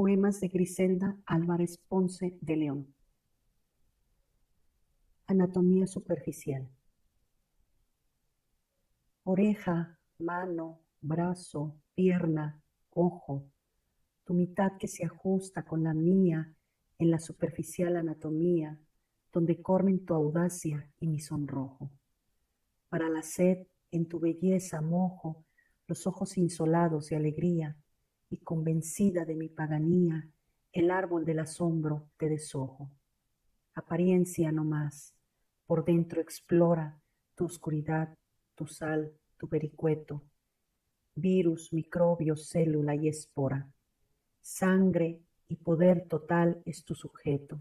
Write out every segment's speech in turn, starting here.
Poemas de Griselda Álvarez Ponce de León. Anatomía superficial. Oreja, mano, brazo, pierna, ojo, tu mitad que se ajusta con la mía en la superficial anatomía, donde corren tu audacia y mi sonrojo. Para la sed, en tu belleza mojo los ojos insolados de alegría, y convencida de mi paganía, el árbol del asombro te desojo. Apariencia no más, por dentro explora tu oscuridad, tu sal, tu vericueto, virus, microbio, célula y espora. Sangre y poder total es tu sujeto.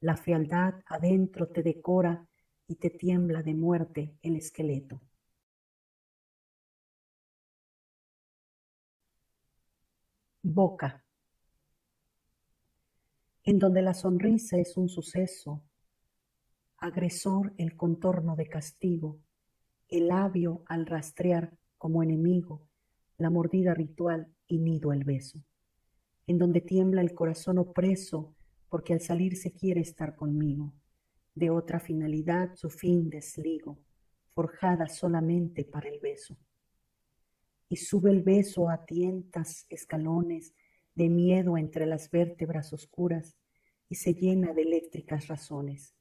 La fealdad adentro te decora y te tiembla de muerte el esqueleto. Boca. En donde la sonrisa es un suceso, agresor el contorno de castigo, el labio al rastrear como enemigo, la mordida ritual y nido el beso, en donde tiembla el corazón opreso porque al salir se quiere estar conmigo, de otra finalidad su fin desligo, forjada solamente para el beso. Y sube el beso a tientas escalones de miedo entre las vértebras oscuras y se llena de eléctricas razones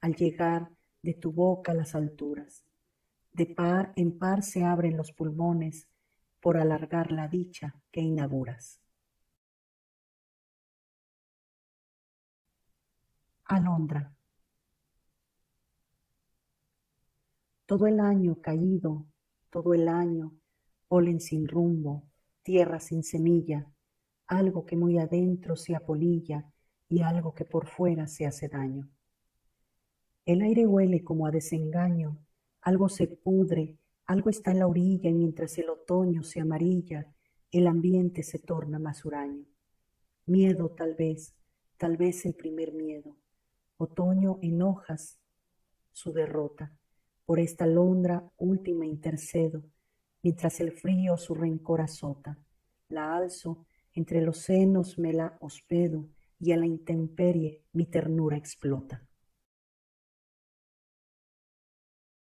al llegar de tu boca a las alturas. De par en par se abren los pulmones por alargar la dicha que inauguras. Alondra. Todo el año caído, todo el año, polen sin rumbo, tierra sin semilla, algo que muy adentro se apolilla y algo que por fuera se hace daño. El aire huele como a desengaño, algo se pudre, algo está en la orilla y mientras el otoño se amarilla, el ambiente se torna más huraño. Miedo tal vez, tal vez el primer miedo. Otoño en hojas su derrota. Por esta londra última intercedo, mientras el frío su rencor azota. La alzo, entre los senos me la hospedo, y a la intemperie mi ternura explota.